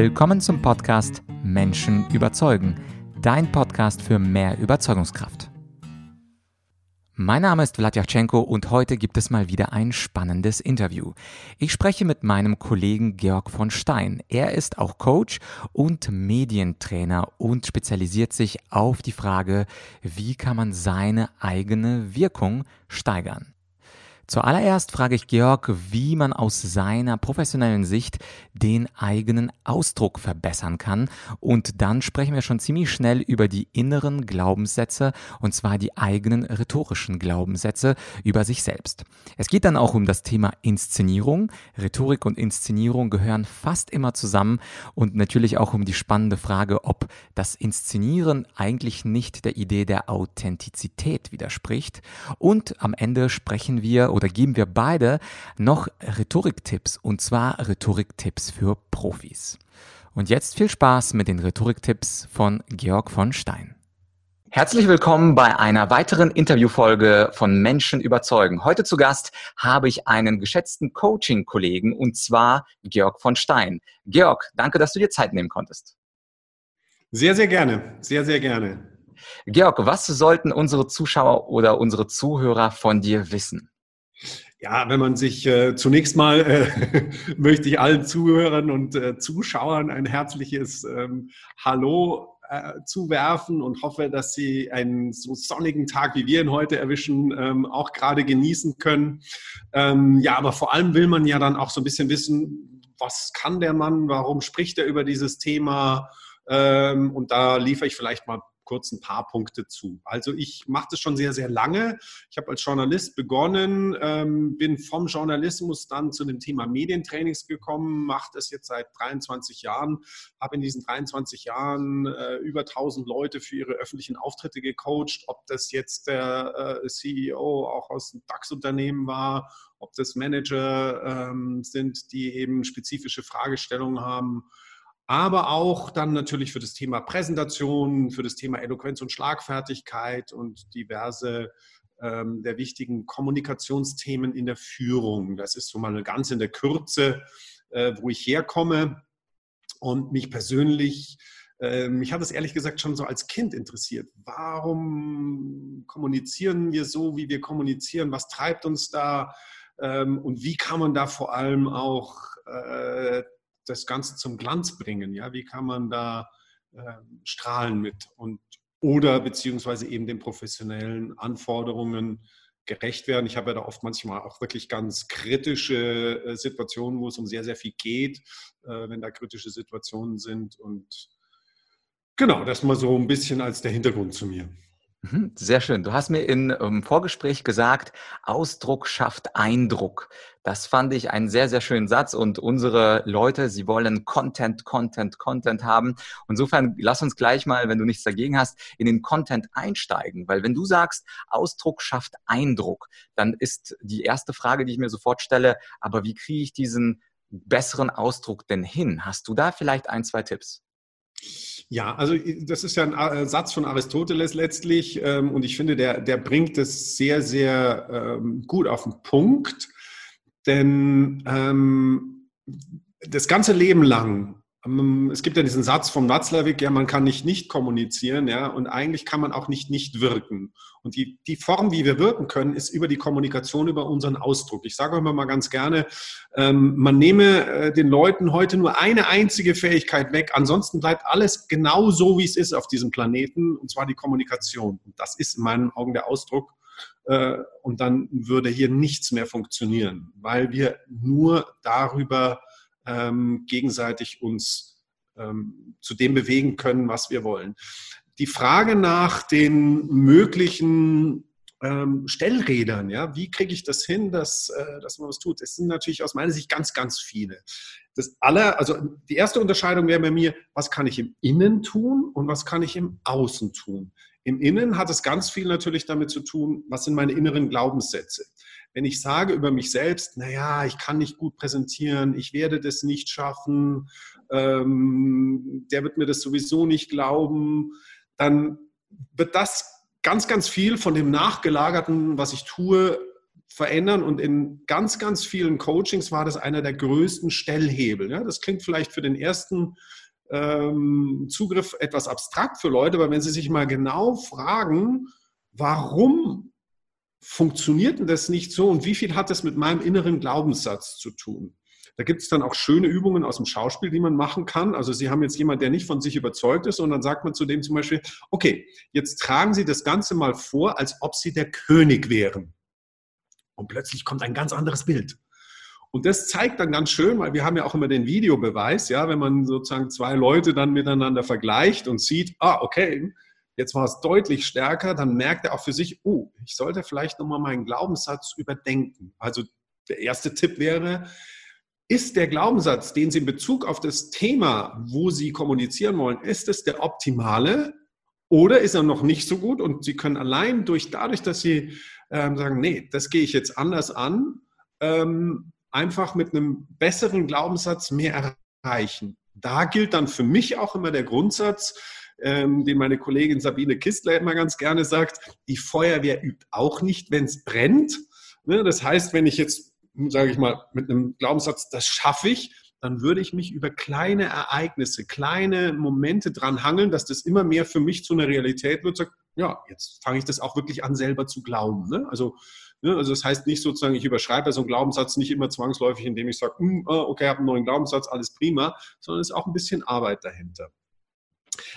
Willkommen zum Podcast Menschen überzeugen, dein Podcast für mehr Überzeugungskraft. Mein Name ist Vladyachenko und heute gibt es mal wieder ein spannendes Interview. Ich spreche mit meinem Kollegen Georg von Stein. Er ist auch Coach und Medientrainer und spezialisiert sich auf die Frage, wie kann man seine eigene Wirkung steigern. Zuallererst frage ich Georg, wie man aus seiner professionellen Sicht den eigenen Ausdruck verbessern kann. Und dann sprechen wir schon ziemlich schnell über die inneren Glaubenssätze, und zwar die eigenen rhetorischen Glaubenssätze über sich selbst. Es geht dann auch um das Thema Inszenierung. Rhetorik und Inszenierung gehören fast immer zusammen und natürlich auch um die spannende Frage, ob das Inszenieren eigentlich nicht der Idee der Authentizität widerspricht. Und am Ende sprechen wir oder geben wir beide noch Rhetoriktipps und zwar Rhetoriktipps für Profis. Und jetzt viel Spaß mit den Rhetoriktipps von Georg von Stein. Herzlich willkommen bei einer weiteren Interviewfolge von Menschen überzeugen. Heute zu Gast habe ich einen geschätzten Coaching-Kollegen und zwar Georg von Stein. Georg, danke, dass du dir Zeit nehmen konntest. Sehr, sehr gerne. Sehr, sehr gerne. Georg, was sollten unsere Zuschauer oder unsere Zuhörer von dir wissen? Ja, wenn man sich äh, zunächst mal äh, möchte ich allen Zuhörern und äh, Zuschauern ein herzliches ähm, Hallo äh, zuwerfen und hoffe, dass Sie einen so sonnigen Tag, wie wir ihn heute erwischen, ähm, auch gerade genießen können. Ähm, ja, aber vor allem will man ja dann auch so ein bisschen wissen, was kann der Mann, warum spricht er über dieses Thema? Ähm, und da liefere ich vielleicht mal kurz ein paar Punkte zu. Also ich mache das schon sehr, sehr lange. Ich habe als Journalist begonnen, ähm, bin vom Journalismus dann zu dem Thema Medientrainings gekommen, mache das jetzt seit 23 Jahren, habe in diesen 23 Jahren äh, über 1000 Leute für ihre öffentlichen Auftritte gecoacht, ob das jetzt der äh, CEO auch aus dem DAX-Unternehmen war, ob das Manager ähm, sind, die eben spezifische Fragestellungen haben aber auch dann natürlich für das Thema Präsentation, für das Thema Eloquenz und Schlagfertigkeit und diverse ähm, der wichtigen Kommunikationsthemen in der Führung. Das ist so mal ganz in der Kürze, äh, wo ich herkomme und mich persönlich äh, mich hat es ehrlich gesagt schon so als Kind interessiert. Warum kommunizieren wir so, wie wir kommunizieren? Was treibt uns da? Ähm, und wie kann man da vor allem auch äh, das Ganze zum Glanz bringen? Ja, wie kann man da äh, strahlen mit und oder beziehungsweise eben den professionellen Anforderungen gerecht werden. Ich habe ja da oft manchmal auch wirklich ganz kritische äh, Situationen, wo es um sehr, sehr viel geht, äh, wenn da kritische Situationen sind. Und genau, das mal so ein bisschen als der Hintergrund zu mir. Mhm, sehr schön. Du hast mir im ähm, Vorgespräch gesagt, Ausdruck schafft Eindruck. Das fand ich einen sehr, sehr schönen Satz und unsere Leute, sie wollen Content, Content, Content haben. Insofern lass uns gleich mal, wenn du nichts dagegen hast, in den Content einsteigen, weil wenn du sagst, Ausdruck schafft Eindruck, dann ist die erste Frage, die ich mir sofort stelle, aber wie kriege ich diesen besseren Ausdruck denn hin? Hast du da vielleicht ein, zwei Tipps? Ja, also das ist ja ein äh, Satz von Aristoteles letztlich ähm, und ich finde, der, der bringt es sehr, sehr ähm, gut auf den Punkt, denn ähm, das ganze Leben lang es gibt ja diesen Satz vom Watzlawick, ja, man kann nicht nicht kommunizieren, ja, und eigentlich kann man auch nicht nicht wirken. Und die, die Form, wie wir wirken können, ist über die Kommunikation, über unseren Ausdruck. Ich sage immer mal ganz gerne, ähm, man nehme äh, den Leuten heute nur eine einzige Fähigkeit weg, ansonsten bleibt alles genau so, wie es ist auf diesem Planeten, und zwar die Kommunikation. Und das ist in meinen Augen der Ausdruck. Äh, und dann würde hier nichts mehr funktionieren, weil wir nur darüber ähm, gegenseitig uns ähm, zu dem bewegen können, was wir wollen. Die Frage nach den möglichen ähm, Stellrädern, ja, wie kriege ich das hin, dass, äh, dass man was tut? Es sind natürlich aus meiner Sicht ganz, ganz viele. Das aller, also die erste Unterscheidung wäre bei mir, was kann ich im Innen tun und was kann ich im Außen tun? Im Innen hat es ganz viel natürlich damit zu tun, was sind meine inneren Glaubenssätze. Wenn ich sage über mich selbst, naja, ich kann nicht gut präsentieren, ich werde das nicht schaffen, ähm, der wird mir das sowieso nicht glauben, dann wird das ganz, ganz viel von dem Nachgelagerten, was ich tue, verändern und in ganz, ganz vielen Coachings war das einer der größten Stellhebel. Ja, das klingt vielleicht für den ersten ähm, Zugriff etwas abstrakt für Leute, aber wenn sie sich mal genau fragen, warum funktioniert denn das nicht so und wie viel hat das mit meinem inneren Glaubenssatz zu tun? Da gibt es dann auch schöne Übungen aus dem Schauspiel, die man machen kann. Also Sie haben jetzt jemand, der nicht von sich überzeugt ist und dann sagt man zu dem zum Beispiel, okay, jetzt tragen Sie das Ganze mal vor, als ob Sie der König wären. Und plötzlich kommt ein ganz anderes Bild. Und das zeigt dann ganz schön, weil wir haben ja auch immer den Videobeweis, ja, wenn man sozusagen zwei Leute dann miteinander vergleicht und sieht, ah, okay, jetzt war es deutlich stärker, dann merkt er auch für sich, oh, ich sollte vielleicht nochmal meinen Glaubenssatz überdenken. Also der erste Tipp wäre, ist der Glaubenssatz, den Sie in Bezug auf das Thema, wo Sie kommunizieren wollen, ist es der optimale oder ist er noch nicht so gut und Sie können allein durch dadurch, dass Sie ähm, sagen, nee, das gehe ich jetzt anders an, ähm, einfach mit einem besseren Glaubenssatz mehr erreichen. Da gilt dann für mich auch immer der Grundsatz, ähm, den meine Kollegin Sabine Kistler immer ganz gerne sagt, die Feuerwehr übt auch nicht, wenn es brennt. Ne, das heißt, wenn ich jetzt sage ich mal, mit einem Glaubenssatz, das schaffe ich, dann würde ich mich über kleine Ereignisse, kleine Momente dran hangeln, dass das immer mehr für mich zu einer Realität wird. Sag, ja, jetzt fange ich das auch wirklich an, selber zu glauben. Ne? Also, ne, also das heißt nicht sozusagen, ich überschreibe so einen Glaubenssatz nicht immer zwangsläufig, indem ich sage, ah, okay, habe einen neuen Glaubenssatz, alles prima, sondern es ist auch ein bisschen Arbeit dahinter.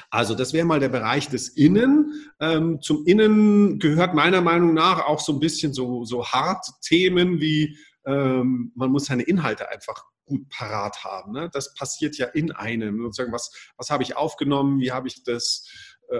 Also das wäre mal der Bereich des Innen. Ähm, zum Innen gehört meiner Meinung nach auch so ein bisschen so, so hart Themen wie ähm, man muss seine Inhalte einfach gut parat haben. Ne? Das passiert ja in einem. Sozusagen, was, was habe ich aufgenommen, wie habe ich das, äh,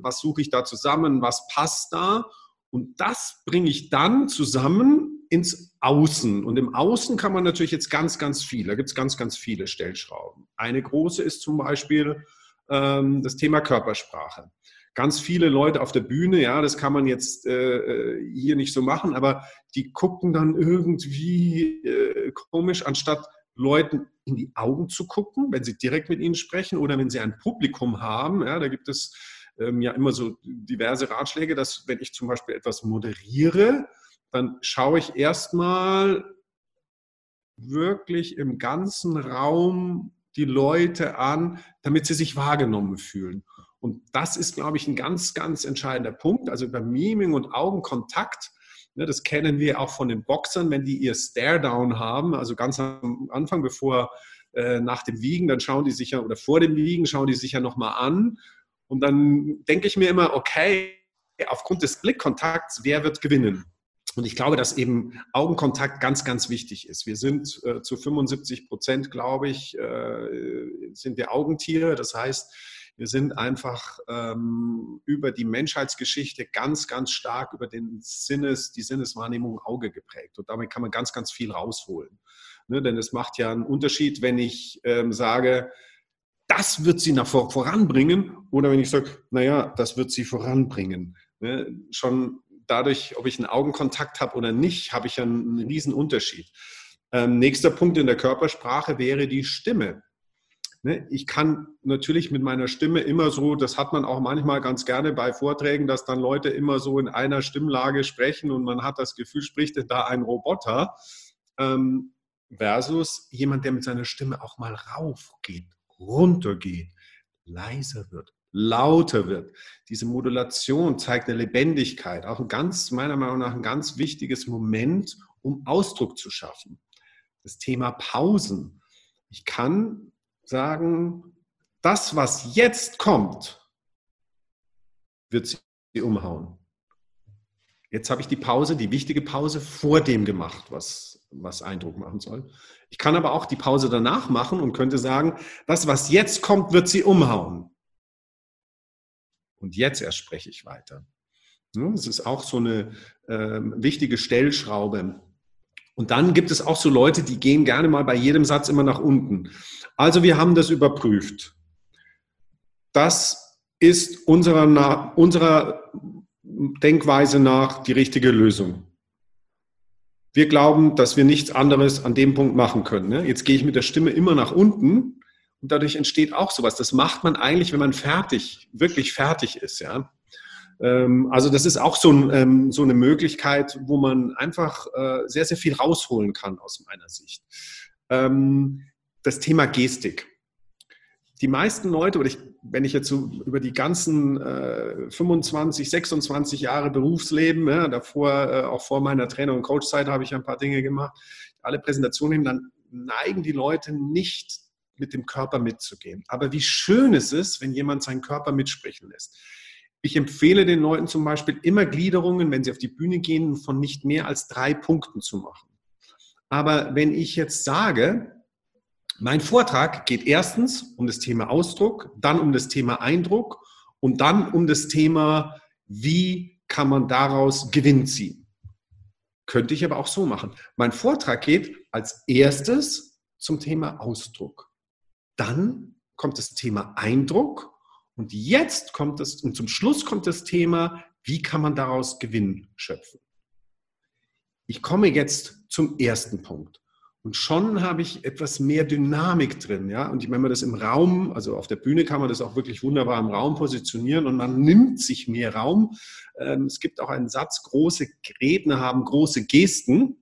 was suche ich da zusammen, was passt da? Und das bringe ich dann zusammen ins Außen. Und im Außen kann man natürlich jetzt ganz, ganz viel. Da gibt es ganz, ganz viele Stellschrauben. Eine große ist zum Beispiel ähm, das Thema Körpersprache ganz viele Leute auf der Bühne, ja, das kann man jetzt äh, äh, hier nicht so machen, aber die gucken dann irgendwie äh, komisch, anstatt Leuten in die Augen zu gucken, wenn sie direkt mit ihnen sprechen oder wenn sie ein Publikum haben. Ja, da gibt es ähm, ja immer so diverse Ratschläge, dass wenn ich zum Beispiel etwas moderiere, dann schaue ich erstmal wirklich im ganzen Raum die Leute an, damit sie sich wahrgenommen fühlen. Und das ist, glaube ich, ein ganz, ganz entscheidender Punkt. Also über Miming und Augenkontakt, ne, das kennen wir auch von den Boxern, wenn die ihr Stare-Down haben, also ganz am Anfang, bevor äh, nach dem Wiegen, dann schauen die sich ja, oder vor dem Wiegen schauen die sich ja nochmal an. Und dann denke ich mir immer, okay, aufgrund des Blickkontakts, wer wird gewinnen? Und ich glaube, dass eben Augenkontakt ganz, ganz wichtig ist. Wir sind äh, zu 75 Prozent, glaube ich, äh, sind wir Augentiere. Das heißt, wir sind einfach ähm, über die Menschheitsgeschichte ganz, ganz stark über den Sinnes, die Sinneswahrnehmung Auge geprägt. Und damit kann man ganz, ganz viel rausholen. Ne? Denn es macht ja einen Unterschied, wenn ich ähm, sage, das wird sie nach vor, voranbringen, oder wenn ich sage, naja, das wird sie voranbringen. Ne? Schon dadurch, ob ich einen Augenkontakt habe oder nicht, habe ich einen, einen riesen Unterschied. Ähm, nächster Punkt in der Körpersprache wäre die Stimme. Ne, ich kann natürlich mit meiner Stimme immer so, das hat man auch manchmal ganz gerne bei Vorträgen, dass dann Leute immer so in einer Stimmlage sprechen und man hat das Gefühl, spricht da ein Roboter, ähm, versus jemand, der mit seiner Stimme auch mal raufgeht, runtergeht, leiser wird, lauter wird. Diese Modulation zeigt eine Lebendigkeit, auch ein ganz, meiner Meinung nach, ein ganz wichtiges Moment, um Ausdruck zu schaffen. Das Thema Pausen. Ich kann sagen, das, was jetzt kommt, wird sie umhauen. Jetzt habe ich die Pause, die wichtige Pause vor dem gemacht, was, was Eindruck machen soll. Ich kann aber auch die Pause danach machen und könnte sagen, das, was jetzt kommt, wird sie umhauen. Und jetzt erst spreche ich weiter. Das ist auch so eine äh, wichtige Stellschraube. Und dann gibt es auch so Leute, die gehen gerne mal bei jedem Satz immer nach unten. Also wir haben das überprüft. Das ist unserer, unserer Denkweise nach die richtige Lösung. Wir glauben, dass wir nichts anderes an dem Punkt machen können. Ne? Jetzt gehe ich mit der Stimme immer nach unten und dadurch entsteht auch sowas. Das macht man eigentlich, wenn man fertig, wirklich fertig ist. Ja? Ähm, also das ist auch so, ein, ähm, so, eine Möglichkeit, wo man einfach äh, sehr, sehr viel rausholen kann aus meiner Sicht. Ähm, das Thema Gestik. Die meisten Leute, oder ich, wenn ich jetzt so über die ganzen äh, 25, 26 Jahre Berufsleben, davor, äh, auch vor meiner Trainer- und Coachzeit habe ich ein paar Dinge gemacht, alle Präsentationen dann neigen die Leute nicht mit dem Körper mitzugehen. Aber wie schön es ist, wenn jemand seinen Körper mitsprechen lässt. Ich empfehle den Leuten zum Beispiel immer Gliederungen, wenn sie auf die Bühne gehen, von nicht mehr als drei Punkten zu machen. Aber wenn ich jetzt sage, mein Vortrag geht erstens um das Thema Ausdruck, dann um das Thema Eindruck und dann um das Thema, wie kann man daraus Gewinn ziehen. Könnte ich aber auch so machen. Mein Vortrag geht als erstes zum Thema Ausdruck. Dann kommt das Thema Eindruck und jetzt kommt es, und zum Schluss kommt das Thema, wie kann man daraus Gewinn schöpfen? Ich komme jetzt zum ersten Punkt. Und schon habe ich etwas mehr Dynamik drin, ja. Und wenn man das im Raum, also auf der Bühne kann man das auch wirklich wunderbar im Raum positionieren und man nimmt sich mehr Raum. Ähm, es gibt auch einen Satz, große Redner haben große Gesten.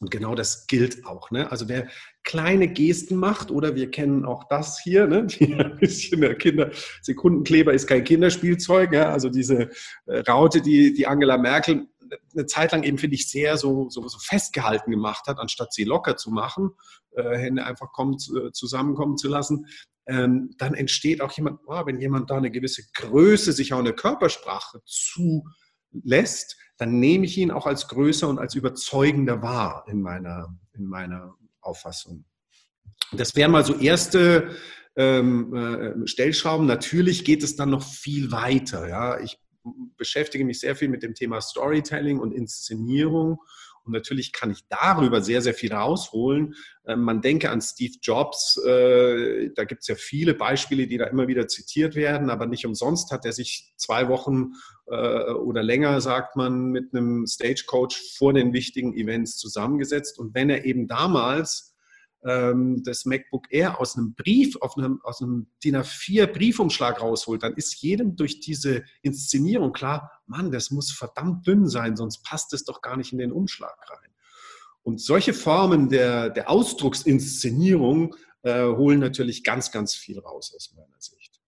Und genau das gilt auch. Ne? Also wer kleine Gesten macht, oder wir kennen auch das hier, ne? Die ein bisschen der Kinder, Sekundenkleber ist kein Kinderspielzeug, ja? also diese äh, Raute, die, die Angela Merkel eine Zeit lang eben, finde ich, sehr so, so, so, festgehalten gemacht hat, anstatt sie locker zu machen, äh, Hände einfach kommen, äh, zusammenkommen zu lassen, ähm, dann entsteht auch jemand, oh, wenn jemand da eine gewisse Größe sich auch in der Körpersprache zulässt, dann nehme ich ihn auch als größer und als überzeugender wahr in meiner, in meiner Auffassung. Das wären mal so erste ähm, äh, Stellschrauben. Natürlich geht es dann noch viel weiter. Ja? Ich beschäftige mich sehr viel mit dem Thema Storytelling und Inszenierung. Und natürlich kann ich darüber sehr, sehr viel rausholen. Ähm, man denke an Steve Jobs, äh, da gibt es ja viele Beispiele, die da immer wieder zitiert werden, aber nicht umsonst hat er sich zwei Wochen äh, oder länger, sagt man, mit einem Stagecoach vor den wichtigen Events zusammengesetzt. Und wenn er eben damals ähm, das MacBook Air aus einem Brief, auf einem, aus einem DIN A4 Briefumschlag rausholt, dann ist jedem durch diese Inszenierung klar, Mann, das muss verdammt dünn sein, sonst passt es doch gar nicht in den Umschlag rein. Und solche Formen der, der Ausdrucksinszenierung äh, holen natürlich ganz, ganz viel raus aus meiner Sicht.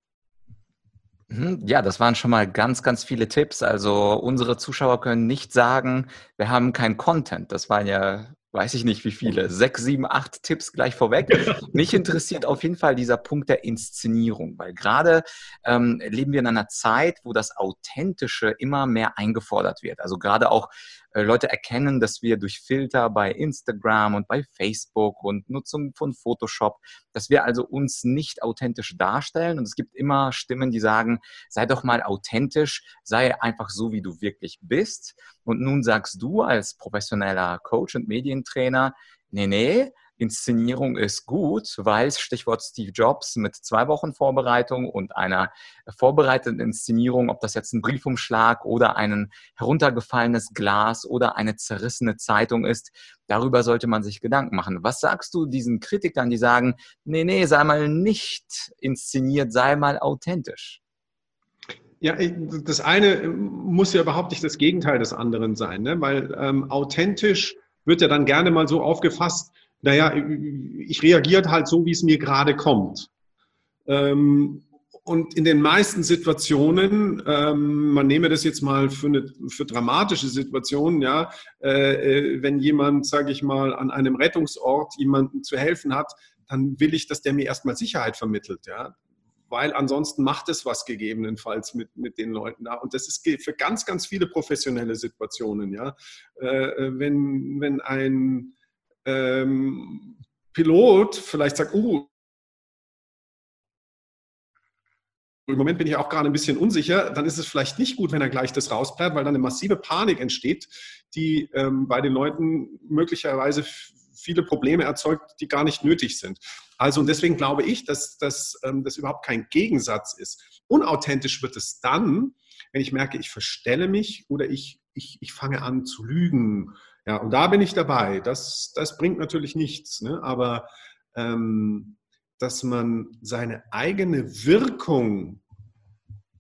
Mhm, ja, das waren schon mal ganz, ganz viele Tipps. Also unsere Zuschauer können nicht sagen, wir haben kein Content. Das waren ja weiß ich nicht wie viele, sechs, sieben, acht Tipps gleich vorweg. Mich interessiert auf jeden Fall dieser Punkt der Inszenierung, weil gerade ähm, leben wir in einer Zeit, wo das Authentische immer mehr eingefordert wird. Also gerade auch Leute erkennen, dass wir durch Filter bei Instagram und bei Facebook und Nutzung von Photoshop, dass wir also uns nicht authentisch darstellen. Und es gibt immer Stimmen, die sagen, sei doch mal authentisch, sei einfach so, wie du wirklich bist. Und nun sagst du als professioneller Coach und Medientrainer, nee, nee, Inszenierung ist gut, weil Stichwort Steve Jobs mit zwei Wochen Vorbereitung und einer vorbereiteten Inszenierung, ob das jetzt ein Briefumschlag oder ein heruntergefallenes Glas oder eine zerrissene Zeitung ist, darüber sollte man sich Gedanken machen. Was sagst du diesen Kritikern, die sagen, nee, nee, sei mal nicht inszeniert, sei mal authentisch? Ja, das eine muss ja überhaupt nicht das Gegenteil des anderen sein, ne? weil ähm, authentisch wird ja dann gerne mal so aufgefasst, naja, ich reagiere halt so, wie es mir gerade kommt. Ähm, und in den meisten Situationen, ähm, man nehme das jetzt mal für, eine, für dramatische Situationen, ja, äh, äh wenn jemand, sage ich mal, an einem Rettungsort jemandem zu helfen hat, dann will ich, dass der mir erstmal Sicherheit vermittelt, ja, weil ansonsten macht es was gegebenenfalls mit, mit den Leuten da. Und das ist für ganz, ganz viele professionelle Situationen, ja. Äh, äh wenn, wenn ein ähm, Pilot vielleicht sagt, uh, im Moment bin ich auch gerade ein bisschen unsicher, dann ist es vielleicht nicht gut, wenn er gleich das rausbleibt, weil dann eine massive Panik entsteht, die ähm, bei den Leuten möglicherweise viele Probleme erzeugt, die gar nicht nötig sind. Also und deswegen glaube ich, dass, dass ähm, das überhaupt kein Gegensatz ist. Unauthentisch wird es dann, wenn ich merke, ich verstelle mich oder ich, ich, ich fange an zu lügen ja, und da bin ich dabei. Das, das bringt natürlich nichts, ne? aber ähm, dass man seine eigene Wirkung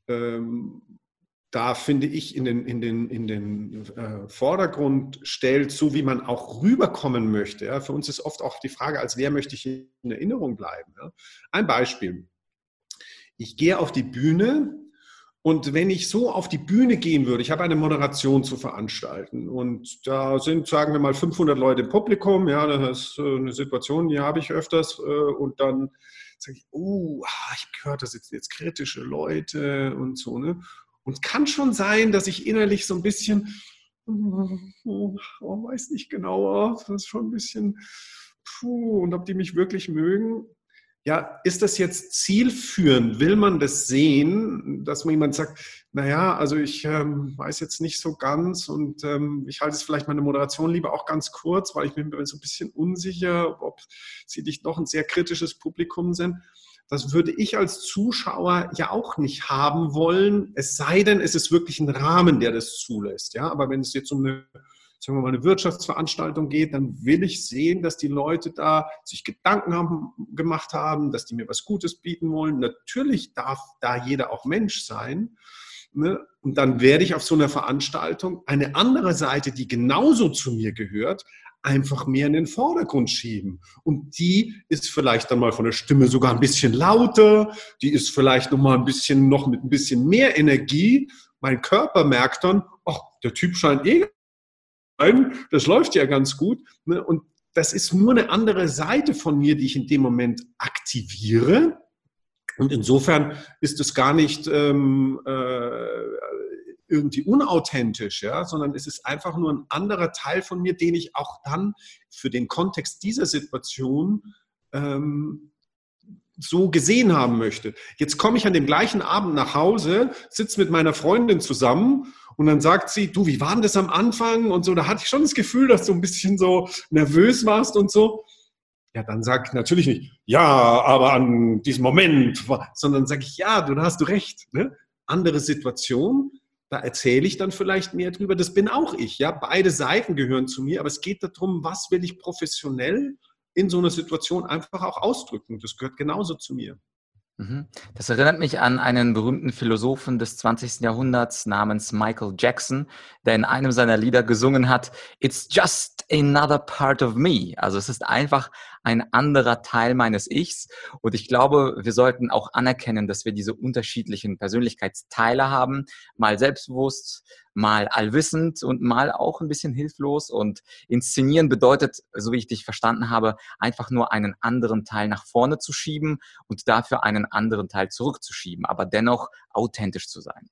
ähm, da finde ich in den, in den, in den äh, Vordergrund stellt, so wie man auch rüberkommen möchte. Ja. Für uns ist oft auch die Frage, als wer möchte ich in Erinnerung bleiben. Ja. Ein Beispiel. Ich gehe auf die Bühne und wenn ich so auf die Bühne gehen würde, ich habe eine Moderation zu veranstalten und da sind, sagen wir mal, 500 Leute im Publikum, ja, das ist äh, eine Situation, die habe ich öfters äh, und dann sage ich, oh, ich gehört, das sind jetzt kritische Leute und so, ne? Und kann schon sein, dass ich innerlich so ein bisschen, oh, weiß nicht genau, das ist schon ein bisschen, puh, und ob die mich wirklich mögen. Ja, ist das jetzt zielführend? Will man das sehen, dass man jemand sagt, naja, also ich ähm, weiß jetzt nicht so ganz und ähm, ich halte es vielleicht meine Moderation lieber auch ganz kurz, weil ich bin mir so ein bisschen unsicher, ob sie nicht noch ein sehr kritisches Publikum sind. Das würde ich als Zuschauer ja auch nicht haben wollen, es sei denn, es ist wirklich ein Rahmen, der das zulässt. Ja, aber wenn es jetzt um eine sagen wir mal, eine Wirtschaftsveranstaltung geht, dann will ich sehen, dass die Leute da sich Gedanken haben, gemacht haben, dass die mir was Gutes bieten wollen. Natürlich darf da jeder auch Mensch sein. Ne? Und dann werde ich auf so einer Veranstaltung eine andere Seite, die genauso zu mir gehört, einfach mehr in den Vordergrund schieben. Und die ist vielleicht dann mal von der Stimme sogar ein bisschen lauter, die ist vielleicht noch mal ein bisschen, noch mit ein bisschen mehr Energie. Mein Körper merkt dann, ach, der Typ scheint eh, das läuft ja ganz gut. Ne? Und das ist nur eine andere Seite von mir, die ich in dem Moment aktiviere. Und insofern ist es gar nicht ähm, äh, irgendwie unauthentisch, ja, sondern es ist einfach nur ein anderer Teil von mir, den ich auch dann für den Kontext dieser Situation ähm, so gesehen haben möchte. Jetzt komme ich an dem gleichen Abend nach Hause, sitze mit meiner Freundin zusammen und dann sagt sie, du, wie war denn das am Anfang und so. Da hatte ich schon das Gefühl, dass du ein bisschen so nervös warst und so. Ja, dann sage ich natürlich nicht, ja, aber an diesem Moment, sondern sage ich, ja, du, da hast du recht. Ne? Andere Situation, da erzähle ich dann vielleicht mehr drüber. Das bin auch ich. Ja, beide Seiten gehören zu mir, aber es geht darum, was will ich professionell in so einer Situation einfach auch ausdrücken. Das gehört genauso zu mir. Mhm. Das erinnert mich an einen berühmten Philosophen des 20. Jahrhunderts namens Michael Jackson, der in einem seiner Lieder gesungen hat, It's just another part of me. Also es ist einfach ein anderer Teil meines Ichs. Und ich glaube, wir sollten auch anerkennen, dass wir diese unterschiedlichen Persönlichkeitsteile haben, mal selbstbewusst, mal allwissend und mal auch ein bisschen hilflos. Und inszenieren bedeutet, so wie ich dich verstanden habe, einfach nur einen anderen Teil nach vorne zu schieben und dafür einen anderen Teil zurückzuschieben, aber dennoch authentisch zu sein.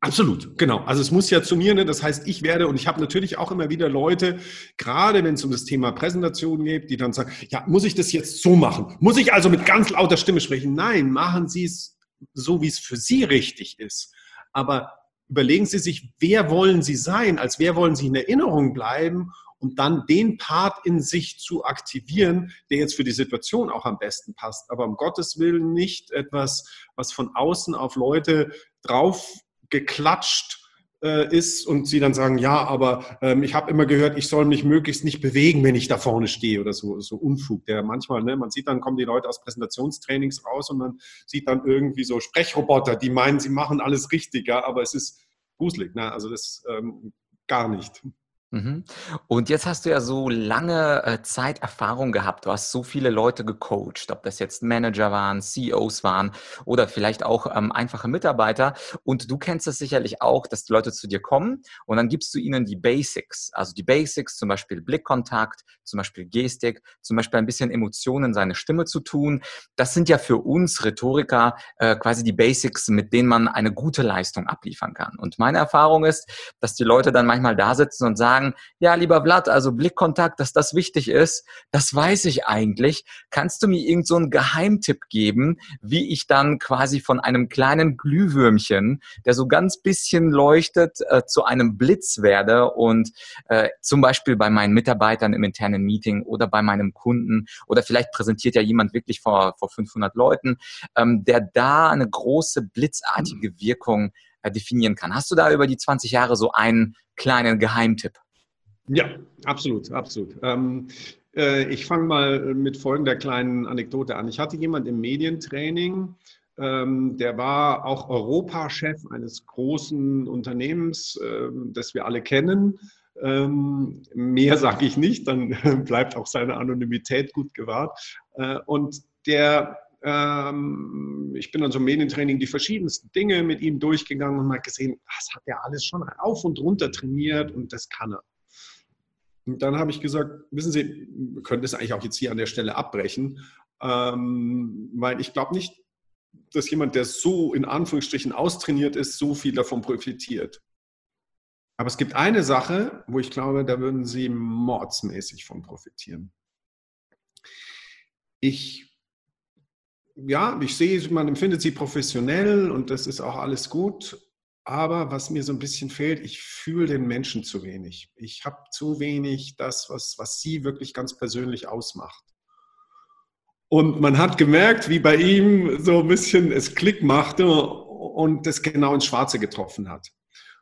Absolut, genau. Also es muss ja zu mir, ne? das heißt, ich werde, und ich habe natürlich auch immer wieder Leute, gerade wenn es um das Thema Präsentation geht, die dann sagen, ja, muss ich das jetzt so machen? Muss ich also mit ganz lauter Stimme sprechen? Nein, machen Sie es so, wie es für Sie richtig ist. Aber überlegen Sie sich, wer wollen Sie sein, als wer wollen Sie in Erinnerung bleiben und dann den Part in sich zu aktivieren, der jetzt für die Situation auch am besten passt. Aber um Gottes Willen nicht etwas, was von außen auf Leute drauf geklatscht äh, ist und sie dann sagen, ja, aber ähm, ich habe immer gehört, ich soll mich möglichst nicht bewegen, wenn ich da vorne stehe oder so, so Unfug. Der manchmal, ne, man sieht dann, kommen die Leute aus Präsentationstrainings raus und man sieht dann irgendwie so Sprechroboter, die meinen, sie machen alles richtig, ja, aber es ist gruselig, ne? also das ähm, gar nicht. Mhm. Und jetzt hast du ja so lange äh, Zeit Erfahrung gehabt. Du hast so viele Leute gecoacht, ob das jetzt Manager waren, CEOs waren oder vielleicht auch ähm, einfache Mitarbeiter. Und du kennst es sicherlich auch, dass die Leute zu dir kommen und dann gibst du ihnen die Basics. Also die Basics, zum Beispiel Blickkontakt, zum Beispiel Gestik, zum Beispiel ein bisschen Emotionen, seine Stimme zu tun. Das sind ja für uns Rhetoriker äh, quasi die Basics, mit denen man eine gute Leistung abliefern kann. Und meine Erfahrung ist, dass die Leute dann manchmal da sitzen und sagen, sagen, ja, lieber Vlad, also Blickkontakt, dass das wichtig ist, das weiß ich eigentlich. Kannst du mir irgend so einen Geheimtipp geben, wie ich dann quasi von einem kleinen Glühwürmchen, der so ganz bisschen leuchtet, äh, zu einem Blitz werde und äh, zum Beispiel bei meinen Mitarbeitern im internen Meeting oder bei meinem Kunden oder vielleicht präsentiert ja jemand wirklich vor, vor 500 Leuten, ähm, der da eine große blitzartige Wirkung äh, definieren kann. Hast du da über die 20 Jahre so einen kleinen Geheimtipp? Ja, absolut, absolut. Ähm, äh, ich fange mal mit folgender kleinen Anekdote an. Ich hatte jemand im Medientraining, Ähm, der war auch Europachef eines großen Unternehmens, ähm, das wir alle kennen. Ähm, mehr sage ich nicht, dann bleibt auch seine Anonymität gut gewahrt. Äh, und der, ähm, ich bin an so einem Medientraining die verschiedensten Dinge mit ihm durchgegangen und habe gesehen, das hat er alles schon auf und runter trainiert und das kann er. Und dann habe ich gesagt, wissen Sie, wir können das eigentlich auch jetzt hier an der Stelle abbrechen, ähm, weil ich glaube nicht, dass jemand, der so in Anführungsstrichen austrainiert ist, so viel davon profitiert. Aber es gibt eine Sache, wo ich glaube, da würden Sie mordsmäßig von profitieren. Ich, ja, ich sehe, man empfindet Sie professionell und das ist auch alles gut. Aber was mir so ein bisschen fehlt, ich fühle den Menschen zu wenig. Ich habe zu wenig das, was, was Sie wirklich ganz persönlich ausmacht. Und man hat gemerkt, wie bei ihm so ein bisschen es Klick machte und das genau ins Schwarze getroffen hat.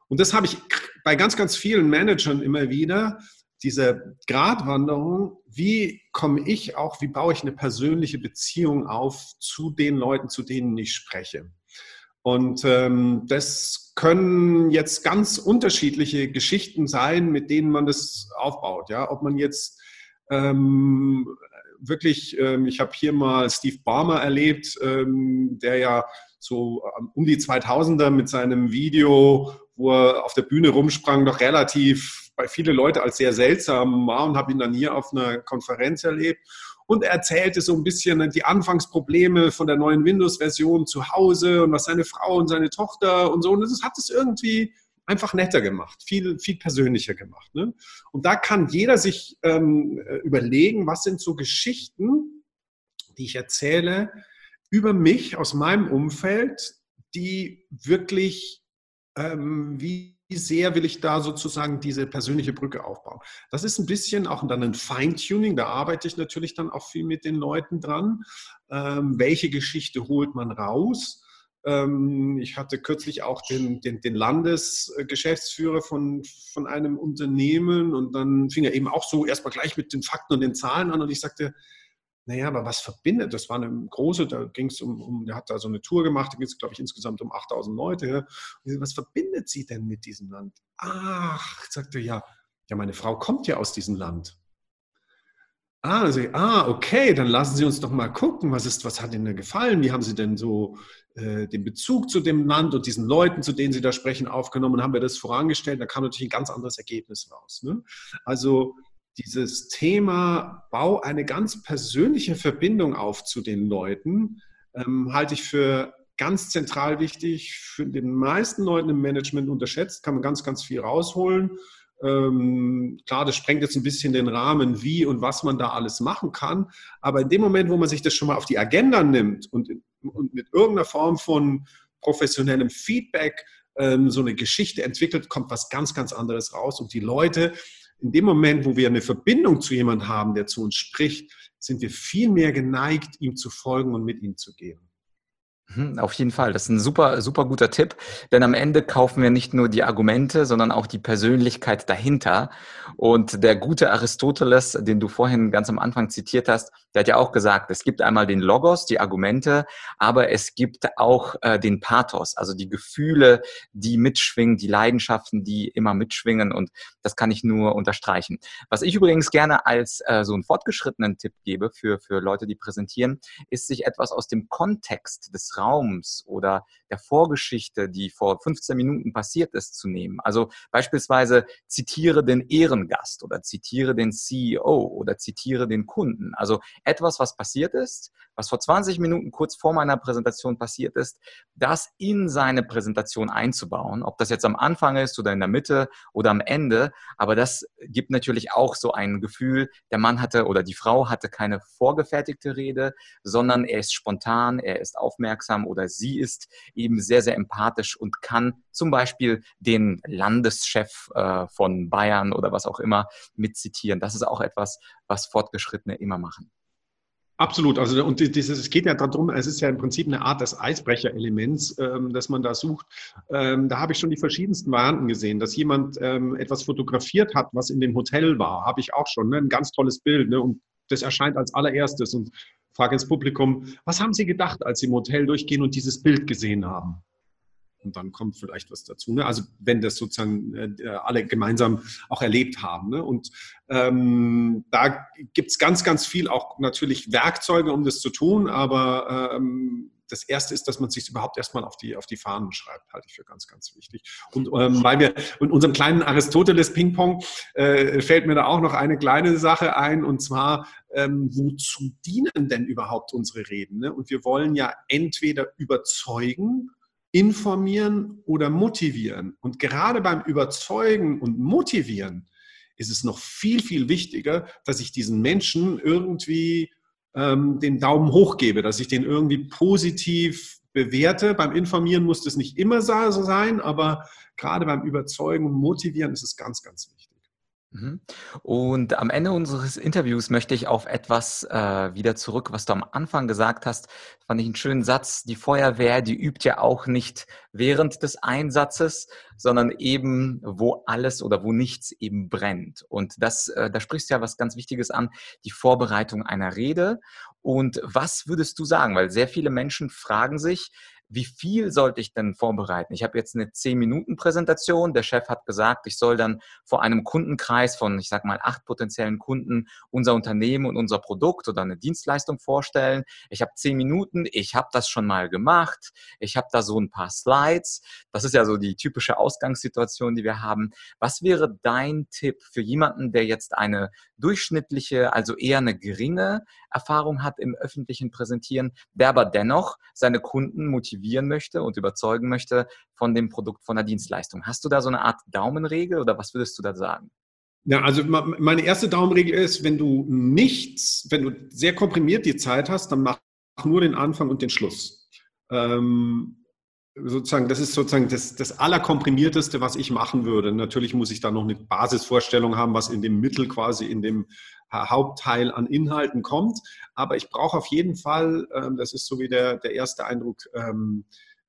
Und das habe ich bei ganz, ganz vielen Managern immer wieder, diese Gratwanderung, wie komme ich auch, wie baue ich eine persönliche Beziehung auf zu den Leuten, zu denen ich spreche. Und ähm, das können jetzt ganz unterschiedliche Geschichten sein, mit denen man das aufbaut. Ja, ob man jetzt ähm, wirklich, ähm, ich habe hier mal Steve Barmer erlebt, ähm, der ja so ähm, um die 2000er mit seinem Video, wo er auf der Bühne rumsprang, noch relativ bei viele Leute als sehr seltsam war und habe ihn dann hier auf einer Konferenz erlebt. Und er erzählte so ein bisschen die Anfangsprobleme von der neuen Windows-Version zu Hause und was seine Frau und seine Tochter und so. Und das hat es irgendwie einfach netter gemacht, viel, viel persönlicher gemacht. Ne? Und da kann jeder sich ähm, überlegen, was sind so Geschichten, die ich erzähle über mich aus meinem Umfeld, die wirklich, ähm, wie sehr will ich da sozusagen diese persönliche Brücke aufbauen. Das ist ein bisschen auch dann ein Feintuning, da arbeite ich natürlich dann auch viel mit den Leuten dran. Ähm, welche Geschichte holt man raus? Ähm, ich hatte kürzlich auch den, den, den Landesgeschäftsführer von, von einem Unternehmen und dann fing er eben auch so erstmal gleich mit den Fakten und den Zahlen an und ich sagte, naja, aber was verbindet? Das war eine große, da ging es um, um, der hat da so eine Tour gemacht, da ging es, glaube ich, insgesamt um 8000 Leute. Und was verbindet sie denn mit diesem Land? Ach, sagte ja, ja, meine Frau kommt ja aus diesem Land. Ah, also, ah, okay, dann lassen Sie uns doch mal gucken, was ist, was hat Ihnen denn gefallen? Wie haben Sie denn so äh, den Bezug zu dem Land und diesen Leuten, zu denen Sie da sprechen, aufgenommen? Haben wir das vorangestellt? Da kam natürlich ein ganz anderes Ergebnis raus. Ne? Also dieses Thema, bau eine ganz persönliche Verbindung auf zu den Leuten, ähm, halte ich für ganz zentral wichtig, für den meisten Leuten im Management unterschätzt, kann man ganz, ganz viel rausholen. Ähm, klar, das sprengt jetzt ein bisschen den Rahmen, wie und was man da alles machen kann. Aber in dem Moment, wo man sich das schon mal auf die Agenda nimmt und, und mit irgendeiner Form von professionellem Feedback ähm, so eine Geschichte entwickelt, kommt was ganz, ganz anderes raus. Und die Leute, in dem Moment, wo wir eine Verbindung zu jemandem haben, der zu uns spricht, sind wir viel mehr geneigt, ihm zu folgen und mit ihm zu gehen. Mhm, auf jeden Fall, das ist ein super, super guter Tipp, denn am Ende kaufen wir nicht nur die Argumente, sondern auch die Persönlichkeit dahinter. Und der gute Aristoteles, den du vorhin ganz am Anfang zitiert hast, der hat ja auch gesagt, es gibt einmal den Logos, die Argumente, aber es gibt auch äh, den Pathos, also die Gefühle, die mitschwingen, die Leidenschaften, die immer mitschwingen. Und das kann ich nur unterstreichen. Was ich übrigens gerne als äh, so einen fortgeschrittenen Tipp gebe für, für Leute, die präsentieren, ist sich etwas aus dem Kontext des Raums oder der Vorgeschichte, die vor 15 Minuten passiert ist, zu nehmen. Also beispielsweise zitiere den Ehrengast oder zitiere den CEO oder zitiere den Kunden. Also etwas, was passiert ist, was vor 20 Minuten kurz vor meiner Präsentation passiert ist, das in seine Präsentation einzubauen. Ob das jetzt am Anfang ist oder in der Mitte oder am Ende. Aber das gibt natürlich auch so ein Gefühl, der Mann hatte oder die Frau hatte keine vorgefertigte Rede, sondern er ist spontan, er ist aufmerksam oder sie ist eben sehr, sehr empathisch und kann zum Beispiel den Landeschef äh, von Bayern oder was auch immer mitzitieren. Das ist auch etwas, was Fortgeschrittene immer machen. Absolut. Also und dieses, es geht ja darum, es ist ja im Prinzip eine Art des Eisbrecherelements, ähm, das man da sucht. Ähm, da habe ich schon die verschiedensten Varianten gesehen, dass jemand ähm, etwas fotografiert hat, was in dem Hotel war, habe ich auch schon. Ne? Ein ganz tolles Bild. Ne? Und das erscheint als allererstes. Und frage ins Publikum, was haben Sie gedacht, als Sie im Hotel durchgehen und dieses Bild gesehen haben? Und dann kommt vielleicht was dazu. Ne? Also wenn das sozusagen äh, alle gemeinsam auch erlebt haben. Ne? Und ähm, da gibt es ganz, ganz viel auch natürlich Werkzeuge, um das zu tun, aber ähm, das erste ist, dass man sich überhaupt erstmal auf die, auf die Fahnen schreibt, halte ich für ganz, ganz wichtig. Und ähm, weil wir in unserem kleinen Aristoteles-Ping-Pong äh, fällt mir da auch noch eine kleine Sache ein, und zwar, ähm, wozu dienen denn überhaupt unsere Reden? Ne? Und wir wollen ja entweder überzeugen, informieren oder motivieren. Und gerade beim Überzeugen und Motivieren ist es noch viel, viel wichtiger, dass ich diesen Menschen irgendwie ähm, den Daumen hoch gebe, dass ich den irgendwie positiv bewerte. Beim Informieren muss das nicht immer so sein, aber gerade beim Überzeugen und Motivieren ist es ganz, ganz wichtig. Mhm. Und am Ende unseres Interviews möchte ich auf etwas äh, wieder zurück, was du am Anfang gesagt hast. Fand ich einen schönen Satz. Die Feuerwehr, die übt ja auch nicht während des Einsatzes, sondern eben, wo alles oder wo nichts eben brennt. Und das, äh, da sprichst du ja was ganz Wichtiges an, die Vorbereitung einer Rede. Und was würdest du sagen? Weil sehr viele Menschen fragen sich, wie viel sollte ich denn vorbereiten? Ich habe jetzt eine 10-Minuten-Präsentation. Der Chef hat gesagt, ich soll dann vor einem Kundenkreis von, ich sage mal, acht potenziellen Kunden unser Unternehmen und unser Produkt oder eine Dienstleistung vorstellen. Ich habe 10 Minuten, ich habe das schon mal gemacht. Ich habe da so ein paar Slides. Das ist ja so die typische Ausgangssituation, die wir haben. Was wäre dein Tipp für jemanden, der jetzt eine durchschnittliche, also eher eine geringe Erfahrung hat im öffentlichen Präsentieren, der aber dennoch seine Kunden motivieren möchte und überzeugen möchte von dem Produkt, von der Dienstleistung. Hast du da so eine Art Daumenregel oder was würdest du da sagen? Ja, also meine erste Daumenregel ist, wenn du nichts, wenn du sehr komprimiert die Zeit hast, dann mach nur den Anfang und den Schluss. Ähm, sozusagen, das ist sozusagen das, das Allerkomprimierteste, was ich machen würde. Natürlich muss ich da noch eine Basisvorstellung haben, was in dem Mittel quasi in dem Hauptteil an Inhalten kommt. Aber ich brauche auf jeden Fall, ähm, das ist so wie der, der erste Eindruck ähm,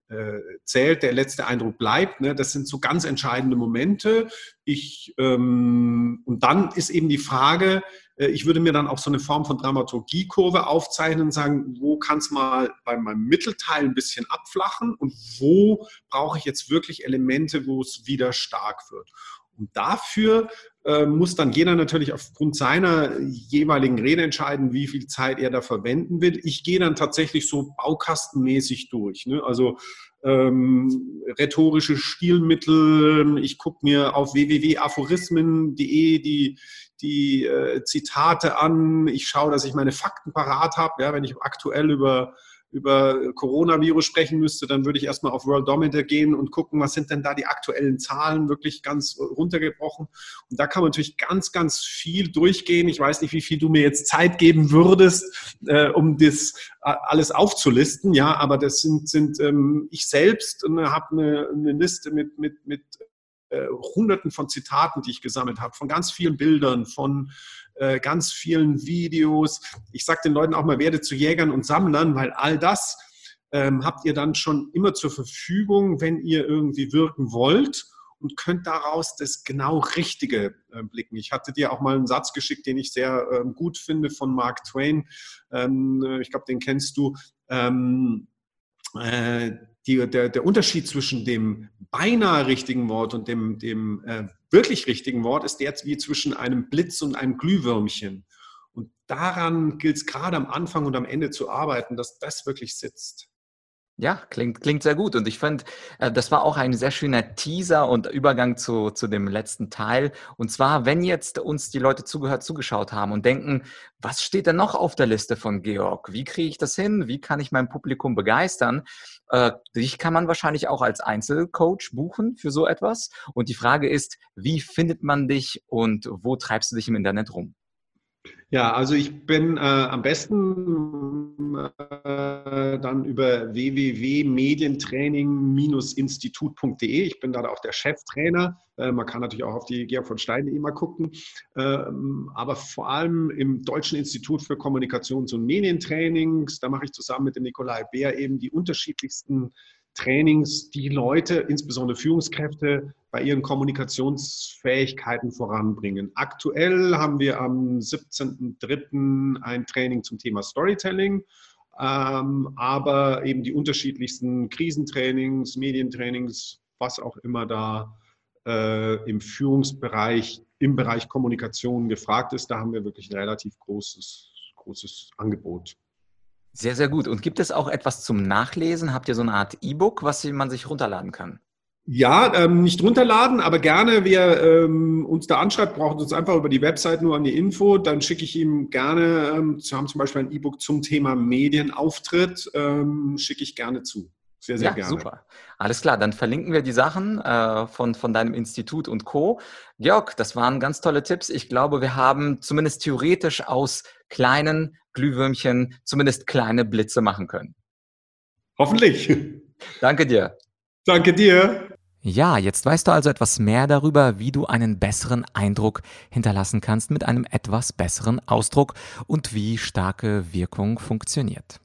äh, zählt, der letzte Eindruck bleibt. Ne? Das sind so ganz entscheidende Momente. Ich, ähm, und dann ist eben die Frage, äh, ich würde mir dann auch so eine Form von Dramaturgiekurve aufzeichnen und sagen, wo kann es mal bei meinem Mittelteil ein bisschen abflachen und wo brauche ich jetzt wirklich Elemente, wo es wieder stark wird. Und dafür muss dann jeder natürlich aufgrund seiner jeweiligen Rede entscheiden, wie viel Zeit er da verwenden will. Ich gehe dann tatsächlich so baukastenmäßig durch. Ne? Also ähm, rhetorische Stilmittel. Ich gucke mir auf www.aphorismen.de die, die äh, Zitate an. Ich schaue, dass ich meine Fakten parat habe. Ja, wenn ich aktuell über über Coronavirus sprechen müsste, dann würde ich erstmal auf Worldometer gehen und gucken, was sind denn da die aktuellen Zahlen wirklich ganz runtergebrochen. Und da kann man natürlich ganz, ganz viel durchgehen. Ich weiß nicht, wie viel du mir jetzt Zeit geben würdest, äh, um das äh, alles aufzulisten. Ja, aber das sind, sind ähm, ich selbst äh, habe eine, eine Liste mit, mit, mit äh, Hunderten von Zitaten, die ich gesammelt habe, von ganz vielen Bildern, von äh, ganz vielen Videos. Ich sage den Leuten auch mal, werdet zu Jägern und Sammlern, weil all das ähm, habt ihr dann schon immer zur Verfügung, wenn ihr irgendwie wirken wollt und könnt daraus das genau Richtige äh, blicken. Ich hatte dir auch mal einen Satz geschickt, den ich sehr ähm, gut finde von Mark Twain. Ähm, äh, ich glaube, den kennst du. Ähm, äh, die, der, der Unterschied zwischen dem beinahe richtigen Wort und dem, dem äh, wirklich richtigen Wort ist der wie zwischen einem Blitz und einem Glühwürmchen. Und daran gilt es gerade am Anfang und am Ende zu arbeiten, dass das wirklich sitzt. Ja, klingt, klingt sehr gut. Und ich fand, äh, das war auch ein sehr schöner Teaser und Übergang zu, zu dem letzten Teil. Und zwar, wenn jetzt uns die Leute zugehört, zugeschaut haben und denken, was steht denn noch auf der Liste von Georg? Wie kriege ich das hin? Wie kann ich mein Publikum begeistern? Äh, dich kann man wahrscheinlich auch als Einzelcoach buchen für so etwas. Und die Frage ist, wie findet man dich und wo treibst du dich im Internet rum? Ja, also ich bin äh, am besten äh, dann über www.medientraining-institut.de. Ich bin da auch der Cheftrainer. Äh, man kann natürlich auch auf die Georg von Stein immer gucken. Ähm, aber vor allem im Deutschen Institut für Kommunikations- und Medientrainings, da mache ich zusammen mit dem Nikolai Bär eben die unterschiedlichsten Trainings, die Leute, insbesondere Führungskräfte, bei ihren Kommunikationsfähigkeiten voranbringen. Aktuell haben wir am 17.03. ein Training zum Thema Storytelling, ähm, aber eben die unterschiedlichsten Krisentrainings, Medientrainings, was auch immer da äh, im Führungsbereich, im Bereich Kommunikation gefragt ist. Da haben wir wirklich ein relativ großes, großes Angebot. Sehr, sehr gut. Und gibt es auch etwas zum Nachlesen? Habt ihr so eine Art E-Book, was man sich runterladen kann? Ja, ähm, nicht runterladen, aber gerne, wer ähm, uns da anschreibt, braucht uns einfach über die Website nur an die Info. Dann schicke ich ihm gerne, ähm, wir haben zum Beispiel ein E-Book zum Thema Medienauftritt, ähm, schicke ich gerne zu. Sehr, sehr ja, gerne. Super. Alles klar, dann verlinken wir die Sachen äh, von, von deinem Institut und Co. Georg, das waren ganz tolle Tipps. Ich glaube, wir haben zumindest theoretisch aus kleinen Glühwürmchen zumindest kleine Blitze machen können. Hoffentlich. Danke dir. Danke dir. Ja, jetzt weißt du also etwas mehr darüber, wie du einen besseren Eindruck hinterlassen kannst mit einem etwas besseren Ausdruck und wie starke Wirkung funktioniert.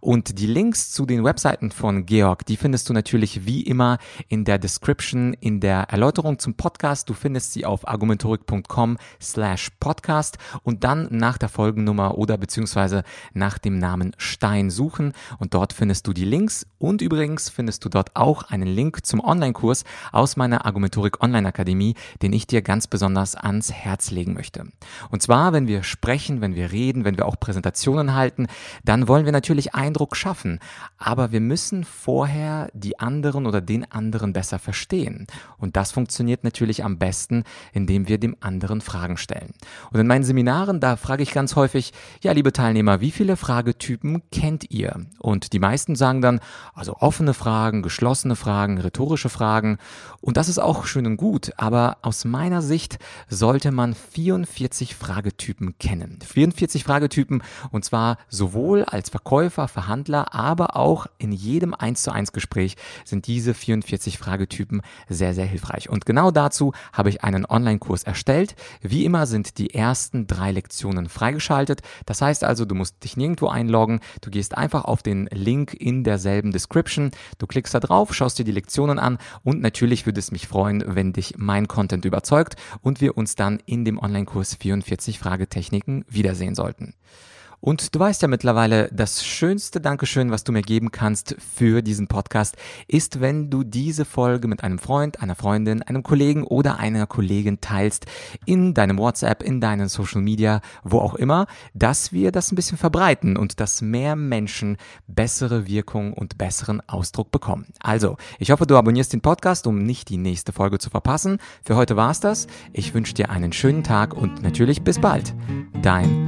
Und die Links zu den Webseiten von Georg, die findest du natürlich wie immer in der Description, in der Erläuterung zum Podcast. Du findest sie auf argumentorik.com slash podcast und dann nach der Folgennummer oder beziehungsweise nach dem Namen Stein suchen und dort findest du die Links und übrigens findest du dort auch einen Link zum Online-Kurs aus meiner Argumentorik Online Akademie, den ich dir ganz besonders ans Herz legen möchte. Und zwar, wenn wir sprechen, wenn wir reden, wenn wir auch Präsentationen halten, dann wollen wir natürlich natürlich Eindruck schaffen, aber wir müssen vorher die anderen oder den anderen besser verstehen. Und das funktioniert natürlich am besten, indem wir dem anderen Fragen stellen. Und in meinen Seminaren, da frage ich ganz häufig, ja, liebe Teilnehmer, wie viele Fragetypen kennt ihr? Und die meisten sagen dann, also offene Fragen, geschlossene Fragen, rhetorische Fragen. Und das ist auch schön und gut, aber aus meiner Sicht sollte man 44 Fragetypen kennen. 44 Fragetypen und zwar sowohl als Verkäufer Verkäufer, Verhandler, aber auch in jedem 1 zu 1 Gespräch sind diese 44 Fragetypen sehr, sehr hilfreich. Und genau dazu habe ich einen Online-Kurs erstellt. Wie immer sind die ersten drei Lektionen freigeschaltet. Das heißt also, du musst dich nirgendwo einloggen. Du gehst einfach auf den Link in derselben Description. Du klickst da drauf, schaust dir die Lektionen an und natürlich würde es mich freuen, wenn dich mein Content überzeugt und wir uns dann in dem Online-Kurs 44 Fragetechniken wiedersehen sollten. Und du weißt ja mittlerweile, das schönste Dankeschön, was du mir geben kannst für diesen Podcast, ist, wenn du diese Folge mit einem Freund, einer Freundin, einem Kollegen oder einer Kollegin teilst in deinem WhatsApp, in deinen Social Media, wo auch immer, dass wir das ein bisschen verbreiten und dass mehr Menschen bessere Wirkung und besseren Ausdruck bekommen. Also, ich hoffe, du abonnierst den Podcast, um nicht die nächste Folge zu verpassen. Für heute war's das. Ich wünsche dir einen schönen Tag und natürlich bis bald. Dein